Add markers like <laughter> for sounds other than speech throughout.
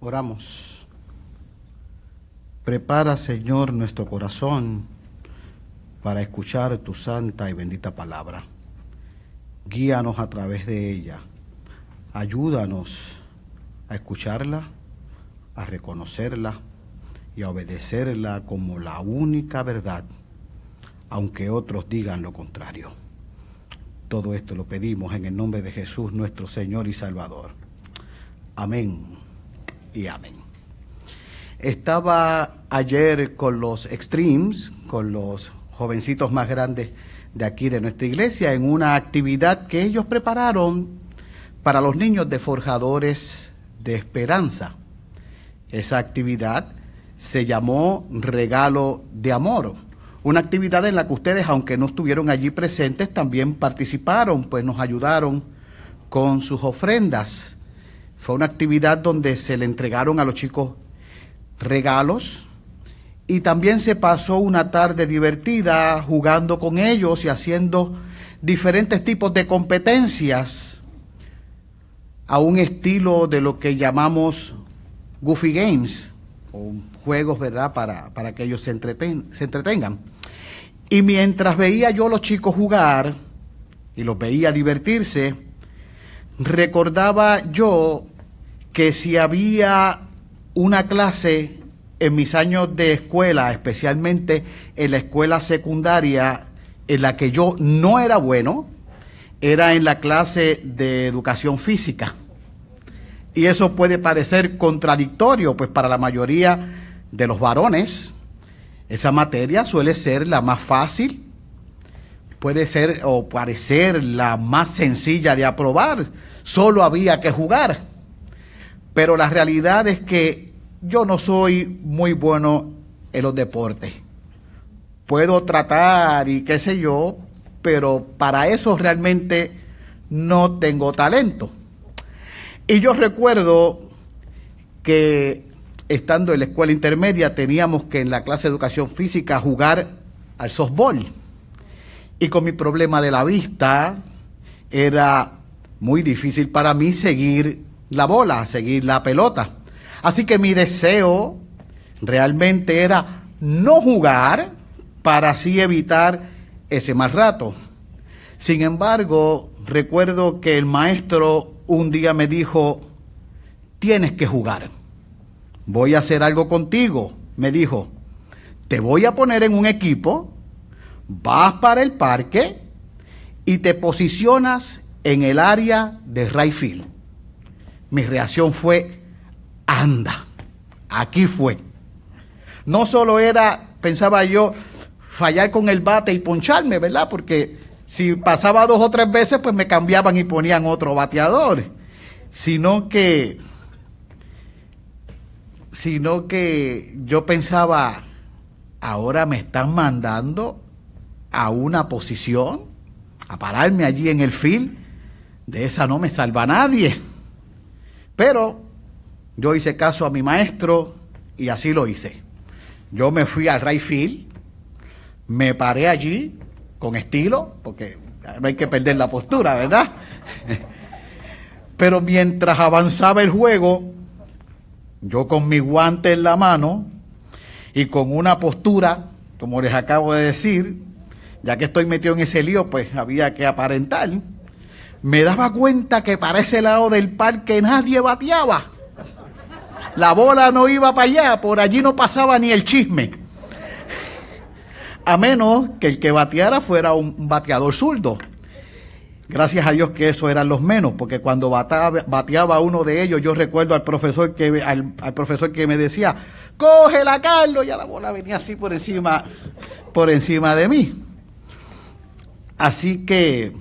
Oramos. Prepara, Señor, nuestro corazón para escuchar tu santa y bendita palabra. Guíanos a través de ella. Ayúdanos a escucharla, a reconocerla y a obedecerla como la única verdad, aunque otros digan lo contrario. Todo esto lo pedimos en el nombre de Jesús, nuestro Señor y Salvador. Amén y amén. Estaba ayer con los extremes, con los jovencitos más grandes de aquí de nuestra iglesia, en una actividad que ellos prepararon para los niños de forjadores de esperanza. Esa actividad se llamó Regalo de Amor, una actividad en la que ustedes, aunque no estuvieron allí presentes, también participaron, pues nos ayudaron con sus ofrendas. Fue una actividad donde se le entregaron a los chicos regalos y también se pasó una tarde divertida jugando con ellos y haciendo diferentes tipos de competencias a un estilo de lo que llamamos Goofy Games, o juegos, ¿verdad?, para, para que ellos se, se entretengan. Y mientras veía yo a los chicos jugar y los veía divertirse, recordaba yo que si había una clase en mis años de escuela, especialmente en la escuela secundaria, en la que yo no era bueno, era en la clase de educación física. Y eso puede parecer contradictorio, pues para la mayoría de los varones, esa materia suele ser la más fácil, puede ser o parecer la más sencilla de aprobar, solo había que jugar. Pero la realidad es que yo no soy muy bueno en los deportes. Puedo tratar y qué sé yo, pero para eso realmente no tengo talento. Y yo recuerdo que estando en la escuela intermedia teníamos que en la clase de educación física jugar al softball. Y con mi problema de la vista era muy difícil para mí seguir la bola, seguir la pelota. Así que mi deseo realmente era no jugar para así evitar ese mal rato. Sin embargo, recuerdo que el maestro un día me dijo, tienes que jugar. Voy a hacer algo contigo. Me dijo, te voy a poner en un equipo, vas para el parque y te posicionas en el área de right Mi reacción fue, anda, aquí fue. No solo era, pensaba yo, fallar con el bate y poncharme, ¿verdad? Porque si pasaba dos o tres veces, pues me cambiaban y ponían otro bateador. Sino que, sino que yo pensaba, ahora me están mandando a una posición, a pararme allí en el field, de esa no me salva nadie. Pero yo hice caso a mi maestro y así lo hice. Yo me fui al right field, me paré allí con estilo, porque no hay que perder la postura, ¿verdad? Pero mientras avanzaba el juego, yo con mi guante en la mano y con una postura, como les acabo de decir, ya que estoy metido en ese lío, pues había que aparentar, me daba cuenta que para ese lado del parque nadie bateaba. La bola no iba para allá, por allí no pasaba ni el chisme a menos que el que bateara fuera un bateador zurdo. Gracias a Dios que eso eran los menos, porque cuando bateaba, uno de ellos, yo recuerdo al profesor que al, profesor que me decía, cógela Carlos, y la bola venía así por encima, por encima de mí. Así que,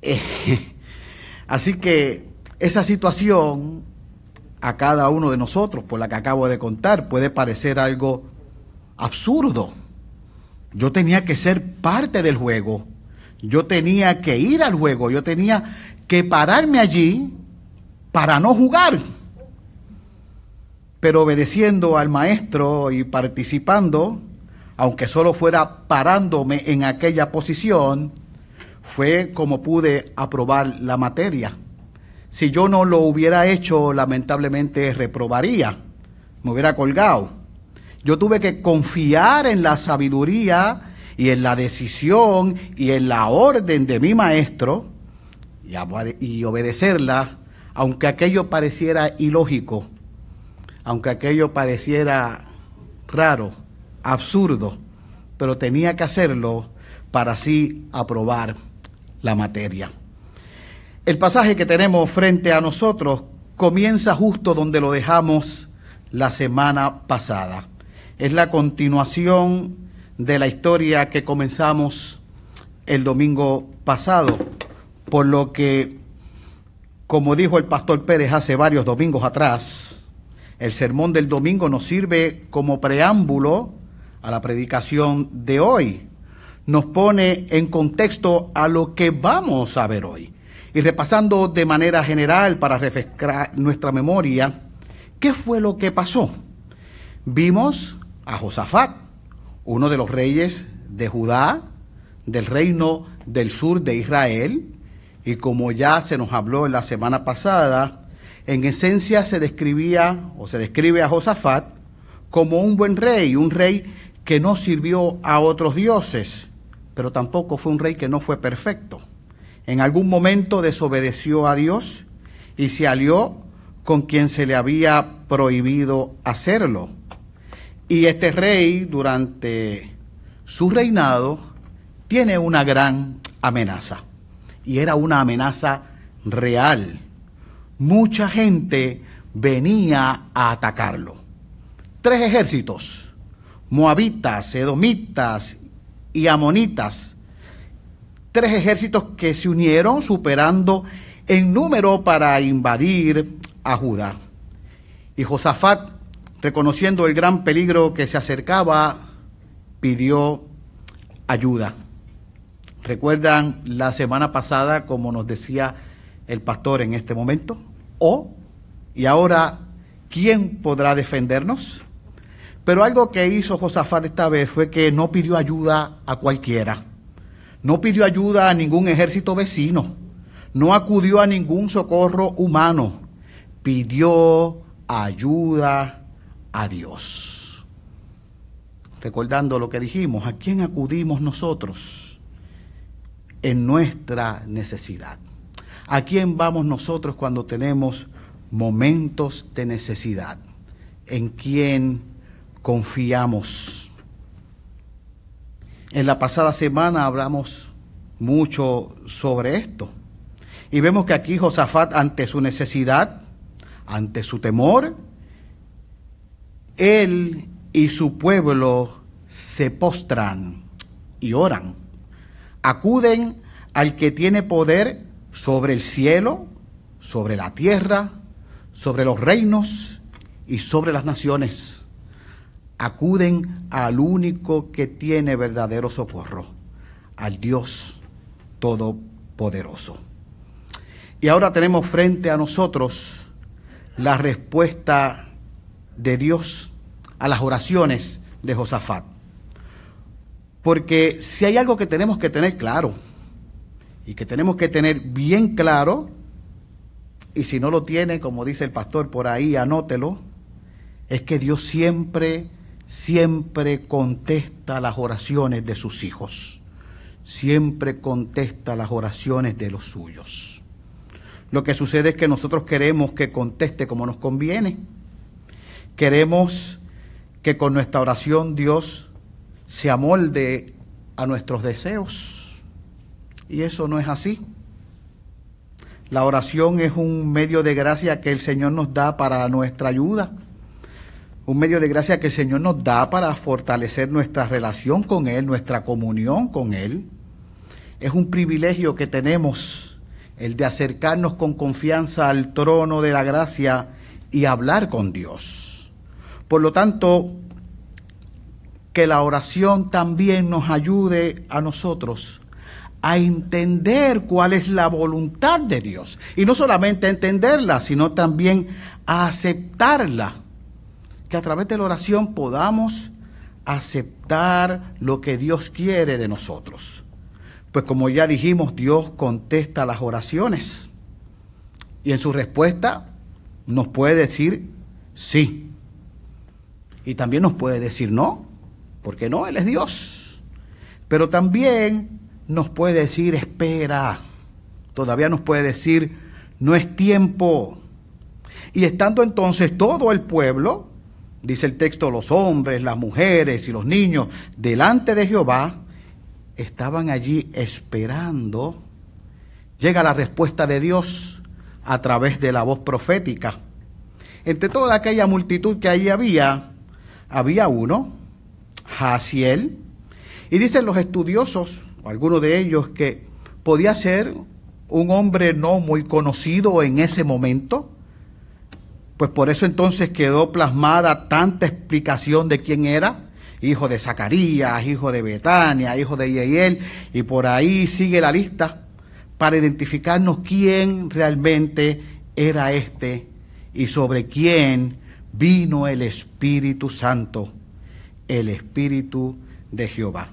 eh, <laughs> así que esa situación a cada uno de nosotros, por la que acabo de contar, puede parecer algo absurdo. Yo tenía que ser parte del juego. Yo tenía que ir al juego. Yo tenía que pararme allí para no jugar. Pero obedeciendo al maestro y participando, aunque solo fuera parándome en aquella posición, fue como pude aprobar la materia. si yo no lo hubiera hecho, lamentablemente reprobaría, me hubiera colgado. Yo tuve que confiar en la sabiduría y en la decisión y en la orden de mi maestro y, obedecerla, aunque aquello pareciera ilógico, aunque aquello pareciera raro, absurdo, pero tenía que hacerlo para así aprobar la materia. El pasaje que tenemos frente a nosotros comienza justo donde lo dejamos la semana pasada. Es la continuación de la historia que comenzamos el domingo pasado, por lo que, como dijo el pastor Pérez hace varios domingos atrás, el sermón del domingo nos sirve como preámbulo a la predicación de hoy. Nos pone en contexto a lo que vamos a ver hoy. Y repasando de manera general para refrescar nuestra memoria, ¿qué fue lo que pasó? Vimos a Josafat, uno de los reyes de Judá, del reino del sur de Israel, y como ya se nos habló en la semana pasada, en esencia se describía o se describe a Josafat como un buen rey, un rey que no sirvió a otros dioses, pero tampoco fue un rey que no fue perfecto. En algún momento desobedeció a Dios y se alió con quien se le había prohibido hacerlo. Y este rey, durante su reinado, tiene una gran amenaza. Y era una amenaza real. Mucha gente venía a atacarlo. Tres ejércitos, moabitas, edomitas y amonitas. Tres ejércitos que se unieron superando en número para invadir a Judá. Y Josafat reconociendo el gran peligro que se acercaba, pidió ayuda. ¿Recuerdan la semana pasada, como nos decía el pastor en este momento? ¿O? ¿Y ahora quién podrá defendernos? Pero algo que hizo Josafat esta vez fue que no pidió ayuda a cualquiera. No pidió ayuda a ningún ejército vecino. No acudió a ningún socorro humano. Pidió ayuda a Dios. Recordando lo que dijimos, ¿a quién acudimos nosotros en nuestra necesidad? ¿A quién vamos nosotros cuando tenemos momentos de necesidad? ¿En quién confiamos? En la pasada semana hablamos mucho sobre esto. Y vemos que aquí Josafat, ante su necesidad, ante su temor, él y su pueblo se postran y oran. Acuden al que tiene poder sobre el cielo, sobre la tierra, sobre los reinos y sobre las naciones. Acuden al único que tiene verdadero socorro, al Dios Todopoderoso. Y ahora tenemos frente a nosotros la respuesta de Dios a las oraciones de Josafat. Porque si hay algo que tenemos que tener claro, y que tenemos que tener bien claro, y si no lo tiene, como dice el pastor por ahí, anótelo, es que Dios siempre, siempre contesta las oraciones de sus hijos, siempre contesta las oraciones de los suyos. Lo que sucede es que nosotros queremos que conteste como nos conviene Queremos que con nuestra oración Dios se amolde a nuestros deseos. Y eso no es así. La oración es un medio de gracia que el Señor nos da para nuestra ayuda. Un medio de gracia que el Señor nos da para fortalecer nuestra relación con Él, nuestra comunión con Él. Es un privilegio que tenemos el de acercarnos con confianza al trono de la gracia y hablar con Dios. Por lo tanto, que la oración también nos ayude a nosotros a entender cuál es la voluntad de Dios. Y no solamente a entenderla, sino también a aceptarla. Que a través de la oración podamos aceptar lo que Dios quiere de nosotros. Pues como ya dijimos, Dios contesta las oraciones. Y en su respuesta nos puede decir sí. Y también nos puede decir no, porque no, Él es Dios. Pero también nos puede decir espera. Todavía nos puede decir no es tiempo. Y estando entonces todo el pueblo, dice el texto, los hombres, las mujeres y los niños, delante de Jehová, estaban allí esperando, llega la respuesta de Dios a través de la voz profética. Entre toda aquella multitud que allí había, había uno, Jaciel, y dicen los estudiosos, o algunos de ellos, que podía ser un hombre no muy conocido en ese momento, pues por eso entonces quedó plasmada tanta explicación de quién era, hijo de Zacarías, hijo de Betania, hijo de Yeiel, y por ahí sigue la lista para identificarnos quién realmente era este y sobre quién vino el Espíritu Santo, el Espíritu de Jehová.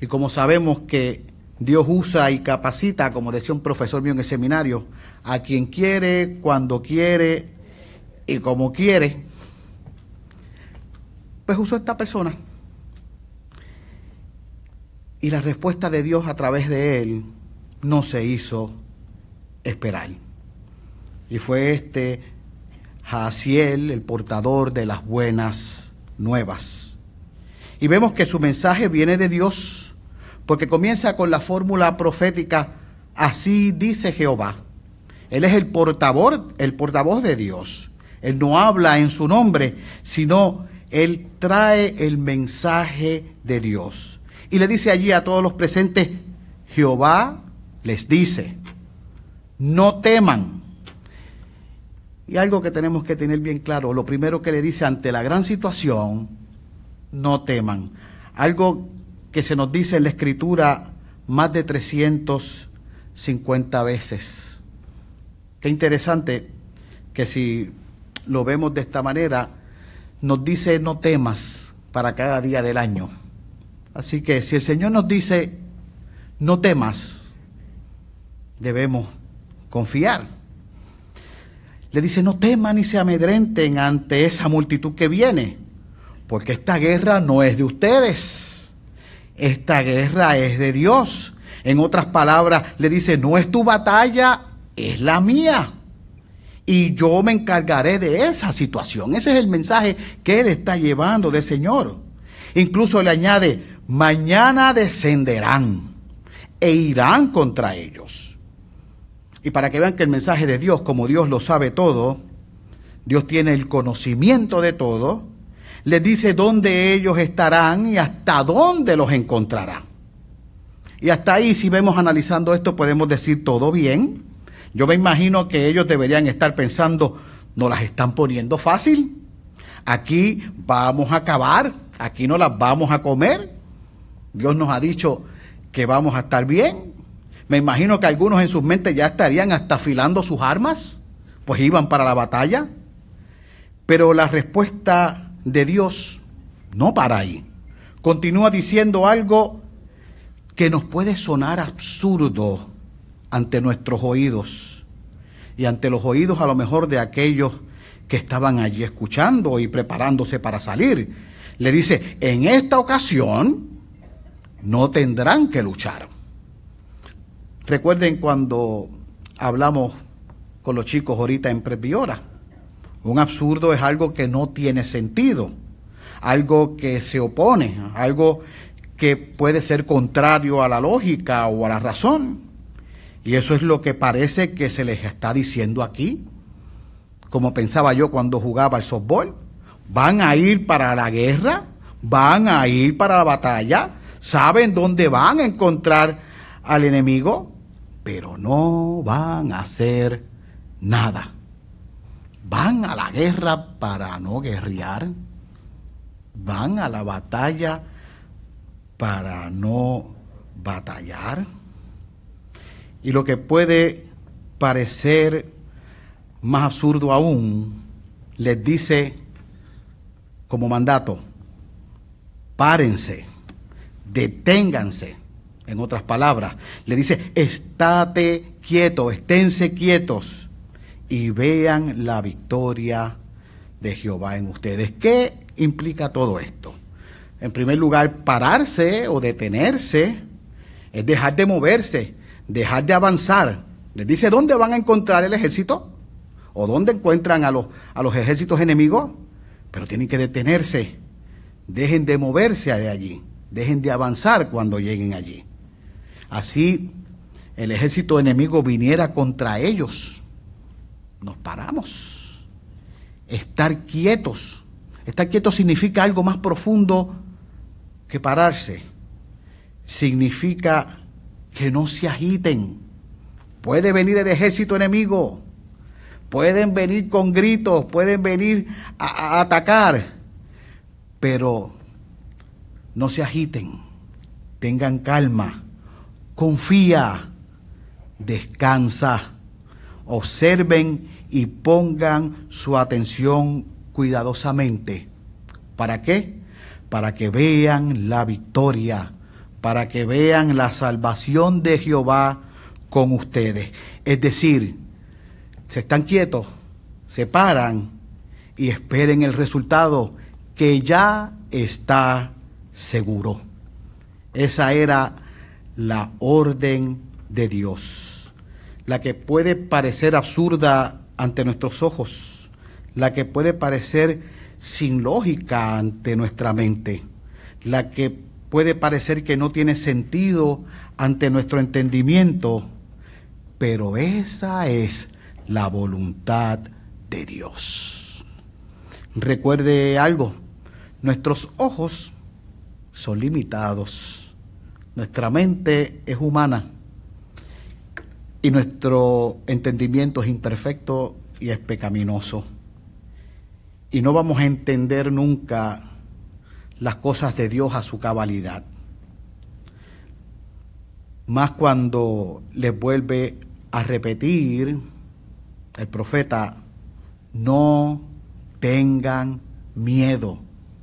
Y como sabemos que Dios usa y capacita, como decía un profesor mío en el seminario, a quien quiere, cuando quiere y como quiere, pues usó esta persona. Y la respuesta de Dios a través de él no se hizo esperar. Y fue este Jaciel, el portador de las buenas nuevas. Y vemos que su mensaje viene de Dios porque comienza con la fórmula profética, así dice Jehová. Él es el portavoz, el portavoz de Dios. Él no habla en su nombre, sino él trae el mensaje de Dios. Y le dice allí a todos los presentes, Jehová les dice, no teman. Y algo que tenemos que tener bien claro, lo primero que le dice ante la gran situación, no teman. Algo que se nos dice en la escritura más de 350 veces. Qué interesante que si lo vemos de esta manera, nos dice no temas para cada día del año. Así que si el Señor nos dice no temas, debemos confiar. Le dice no teman ni se amedrenten ante esa multitud que viene, porque esta guerra no es de ustedes esta guerra es de Dios. En otras palabras, le dice, no es tu batalla, es la mía. Y yo me encargaré de esa situación. Ese es el mensaje que él está llevando del Señor. Incluso le añade, mañana descenderán e irán contra ellos. Y para que vean que el mensaje de Dios, como Dios lo sabe todo, Dios tiene el conocimiento de todo, les dice dónde ellos estarán y hasta dónde los encontrará. Y hasta ahí, si vemos analizando esto, podemos decir todo bien. Yo me imagino que ellos deberían estar pensando, no las están poniendo fácil. Aquí vamos a acabar, aquí no las vamos a comer. Dios nos ha dicho que vamos a estar bien. Me imagino que algunos en sus mentes ya estarían hasta afilando sus armas, pues iban para la batalla. Pero la respuesta de Dios no para ahí. Continúa diciendo algo que nos puede sonar absurdo ante nuestros oídos y ante los oídos a lo mejor de aquellos que estaban allí escuchando y preparándose para salir. Le dice, en esta ocasión no tendrán que luchar. Recuerden cuando hablamos con los chicos ahorita en Presbiora un absurdo es algo que no tiene sentido, algo que se opone, algo que puede ser contrario a la lógica o a la razón. Y eso es lo que parece que se les está diciendo aquí. Como pensaba yo cuando jugaba al softball. Van a ir para la guerra, van a ir para la batalla, saben dónde van a encontrar al enemigo, pero no van a hacer nada van a la guerra para no guerrear, van a la batalla para no batallar. Y lo que puede parecer más absurdo aún, les dice como mandato, párense, deténganse. En otras palabras, le dice, estate quieto, esténse quietos y vean la victoria de Jehová en ustedes. ¿Qué implica todo esto? En primer lugar, pararse o detenerse es dejar de moverse, dejar de avanzar. Les dice, ¿dónde van a encontrar el ejército? ¿O dónde encuentran a los, a los ejércitos enemigos? Pero tienen que detenerse. Dejen de moverse de allí. Dejen de avanzar cuando lleguen allí. Así el ejército enemigo viniera contra ellos. Nos paramos. Estar quietos. Estar quietos significa algo más profundo que pararse. Significa que no se agiten. Puede venir el ejército enemigo. Pueden venir con gritos, pueden venir a, atacar. Pero no se agiten. Tengan calma. Confía. Descansa. Observen y pongan su atención cuidadosamente. ¿Para qué? Para que vean la victoria, para que vean la salvación de Jehová con ustedes. Es decir, se están quietos, se paran y esperen el resultado que ya está seguro. Esa era la orden de Dios, la que puede parecer absurda ante nuestros ojos, la que puede parecer sin lógica ante nuestra mente, la que puede parecer que no tiene sentido ante nuestro entendimiento, pero esa es la voluntad de Dios. Recuerde algo, nuestros ojos son limitados, nuestra mente es humana y nuestro entendimiento es imperfecto y es pecaminoso. Y no vamos a entender nunca las cosas de Dios a su cabalidad. Más cuando les vuelve a repetir el profeta, no tengan miedo.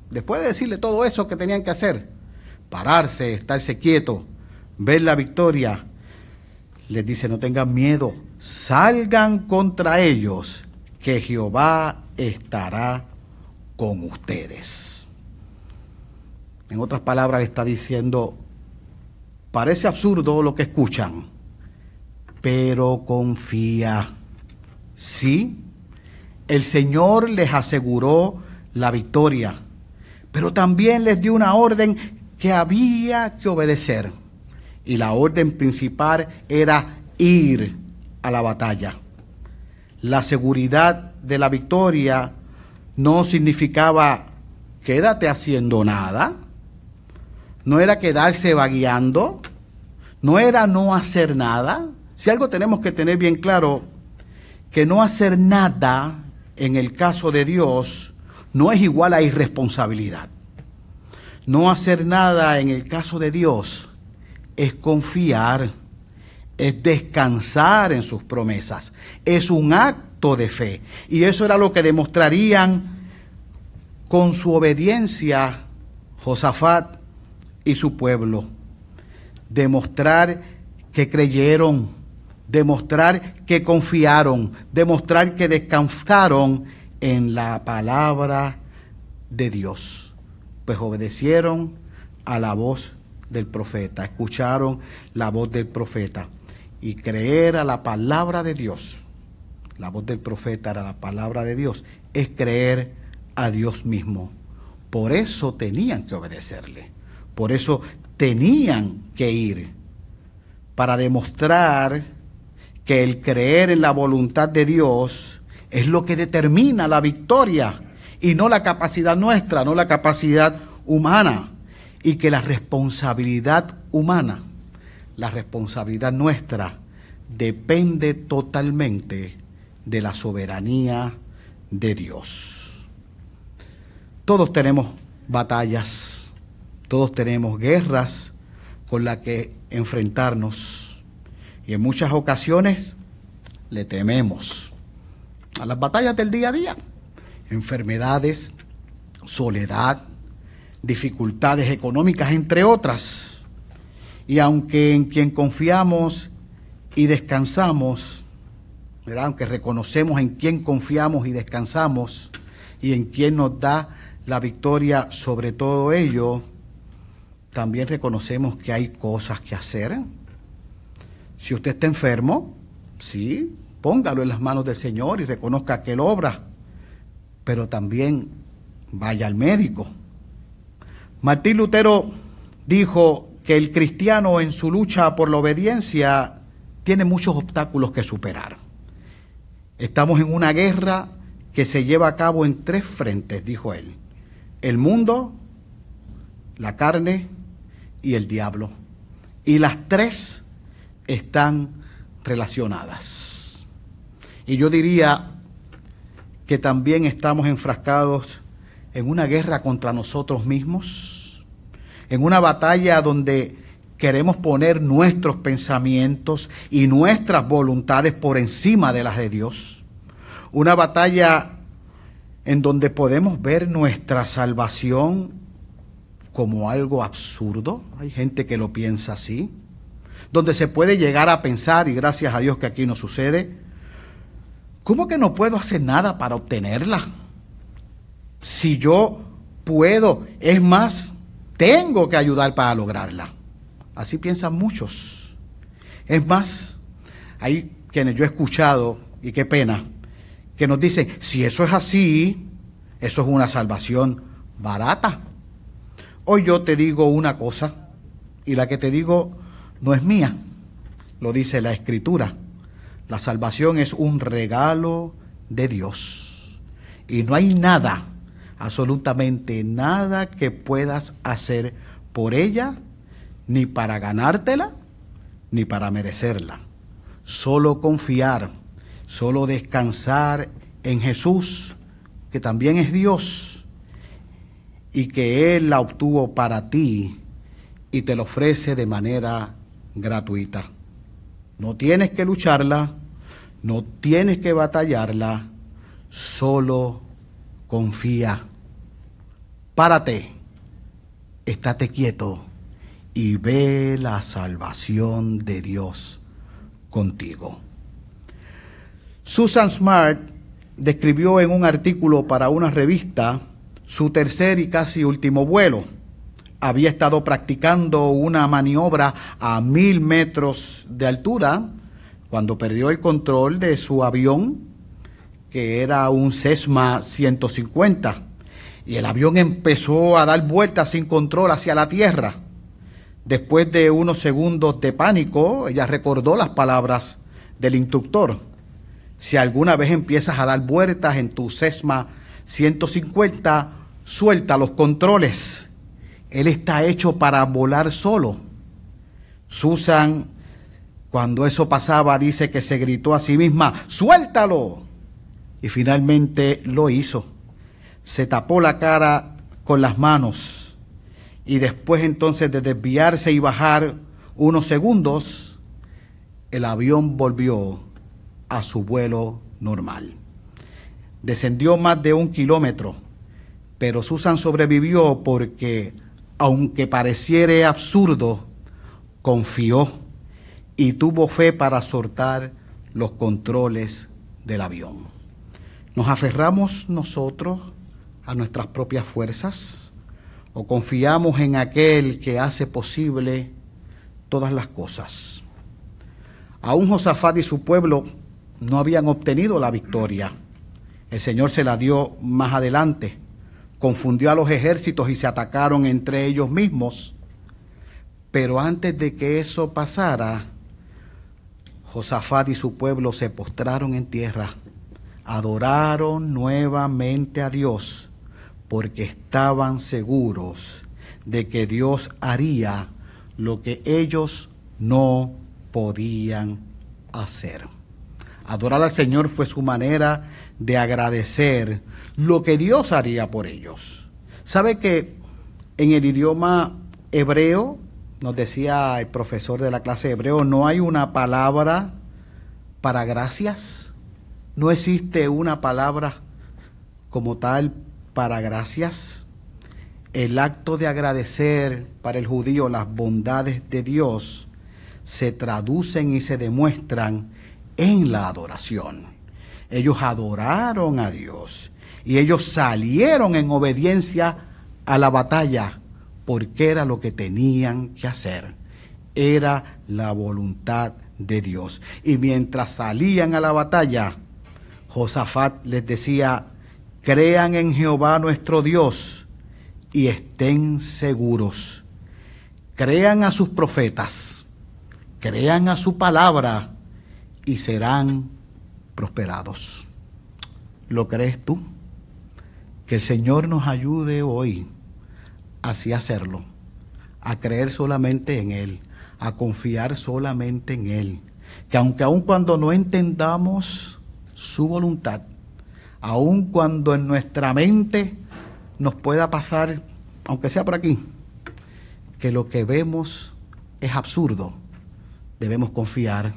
Después de decirle todo eso que tenían que hacer, pararse, estarse quieto, ver la victoria, les dice, no tengan miedo, salgan contra ellos, que Jehová estará con ustedes. En otras palabras, está diciendo, parece absurdo lo que escuchan, pero confía. Sí, el Señor les aseguró la victoria, pero también les dio una orden que había que obedecer y la orden principal era ir a la batalla. La seguridad de la victoria no significaba quédate haciendo nada, no era quedarse vagueando, no era no hacer nada. Si algo tenemos que tener bien claro, que no hacer nada en el caso de Dios no es igual a irresponsabilidad. No hacer nada en el caso de Dios es confiar, es descansar en sus promesas, es un acto de fe. Y eso era lo que demostrarían con su obediencia Josafat y su pueblo. Demostrar que creyeron, demostrar que confiaron, demostrar que descansaron en la palabra de Dios, pues obedecieron a la voz del profeta, escucharon la voz del profeta y creer a la palabra de Dios. La voz del profeta era la palabra de Dios, es creer a Dios mismo. Por eso tenían que obedecerle, por eso tenían que ir, para demostrar que el creer en la voluntad de Dios es lo que determina la victoria y no la capacidad nuestra, no la capacidad humana y que la responsabilidad humana, la responsabilidad nuestra, depende totalmente de la soberanía de Dios. Todos tenemos batallas, todos tenemos guerras con las que enfrentarnos y en muchas ocasiones le tememos a las batallas del día a día, enfermedades, soledad, dificultades económicas, entre otras. Y aunque en quien confiamos y descansamos aunque reconocemos en quién confiamos y descansamos y en quién nos da la victoria sobre todo ello, también reconocemos que hay cosas que hacer. Si usted está enfermo, sí, póngalo en las manos del Señor y reconozca que obra, pero también vaya al médico. Martín Lutero dijo que el cristiano en su lucha por la obediencia tiene muchos obstáculos que superar. Estamos en una guerra que se lleva a cabo en tres frentes, dijo él. El mundo, la carne y el diablo. Y las tres están relacionadas. Y yo diría que también estamos enfrascados en una guerra contra nosotros mismos, en una batalla donde queremos poner nuestros pensamientos y nuestras voluntades por encima de las de Dios. Una batalla en donde podemos ver nuestra salvación como algo absurdo. Hay gente que lo piensa así. Donde se puede llegar a pensar, y gracias a Dios que aquí no sucede, ¿cómo que no puedo hacer nada para obtenerla? Si yo puedo, es más, tengo que ayudar para lograrla. Así piensan muchos. Es más, hay quienes yo he escuchado, y qué pena, que nos dicen, si eso es así, eso es una salvación barata. Hoy yo te digo una cosa, y la que te digo no es mía, lo dice la Escritura. La salvación es un regalo de Dios. Y no hay nada, absolutamente nada que puedas hacer por ella ni para ganártela, ni para merecerla. Solo confiar, solo descansar en Jesús, que también es Dios, y que Él la obtuvo para ti y te lo ofrece de manera gratuita. No tienes que lucharla, no tienes que batallarla, solo confía. Párate, estate quieto y ve la salvación de Dios contigo. Susan Smart describió en un artículo para una revista su tercer y casi último vuelo. Había estado practicando una maniobra a mil metros de altura cuando perdió el control de su avión, que era un Cessna 150, y el avión empezó a dar vueltas sin control hacia la tierra. Después de unos segundos de pánico, ella recordó las palabras del instructor. Si alguna vez empiezas a dar vueltas en tu Sesma 150, suelta los controles. Él está hecho para volar solo. Susan, cuando eso pasaba, dice que se gritó a sí misma, suéltalo. Y finalmente lo hizo. Se tapó la cara con las manos y después entonces de desviarse y bajar unos segundos, el avión volvió a su vuelo normal. Descendió más de un kilómetro, pero Susan sobrevivió porque, aunque pareciera absurdo, confió y tuvo fe para soltar los controles del avión. ¿Nos aferramos nosotros a nuestras propias fuerzas? o confiamos en aquel que hace posible todas las cosas. Aún Josafat y su pueblo no habían obtenido la victoria. El Señor se la dio más adelante. Confundió a los ejércitos y se atacaron entre ellos mismos. Pero antes de que eso pasara, Josafat y su pueblo se postraron en tierra, adoraron nuevamente a Dios porque estaban seguros de que Dios haría lo que ellos no podían hacer. Adorar al Señor fue su manera de agradecer lo que Dios haría por ellos. ¿Sabe que en el idioma hebreo, nos decía el profesor de la clase hebreo, no hay una palabra para gracias? No existe una palabra como tal para gracias. El acto de agradecer para el judío las bondades de Dios se traducen y se demuestran en la adoración. Ellos adoraron a Dios y ellos salieron en obediencia a la batalla porque era lo que tenían que hacer. Era la voluntad de Dios. Y mientras salían a la batalla, Josafat les decía, crean en Jehová nuestro Dios y estén seguros. Crean a sus profetas, crean a su palabra y serán prosperados. ¿Lo crees tú? Que el Señor nos ayude hoy así hacerlo, a creer solamente en Él, a confiar solamente en Él. Que aunque aun cuando no entendamos su voluntad, aun cuando en nuestra mente nos pueda pasar, aunque sea por aquí, que lo que vemos es absurdo, debemos confiar,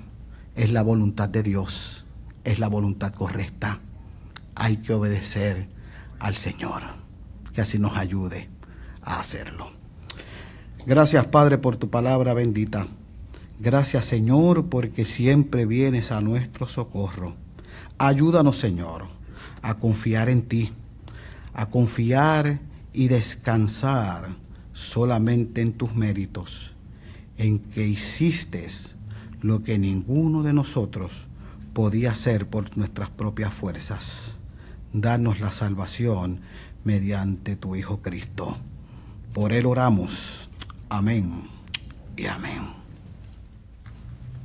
es la voluntad de Dios, es la voluntad correcta. Hay que obedecer al Señor, que así nos ayude a hacerlo. Gracias Padre por tu palabra bendita. Gracias Señor porque siempre vienes a nuestro socorro. Ayúdanos Señor a confiar en ti, a confiar y descansar solamente en tus méritos, en que hiciste lo que ninguno de nosotros podía hacer por nuestras propias fuerzas. Danos la salvación mediante tu Hijo Cristo. Por Él oramos. Amén y amén.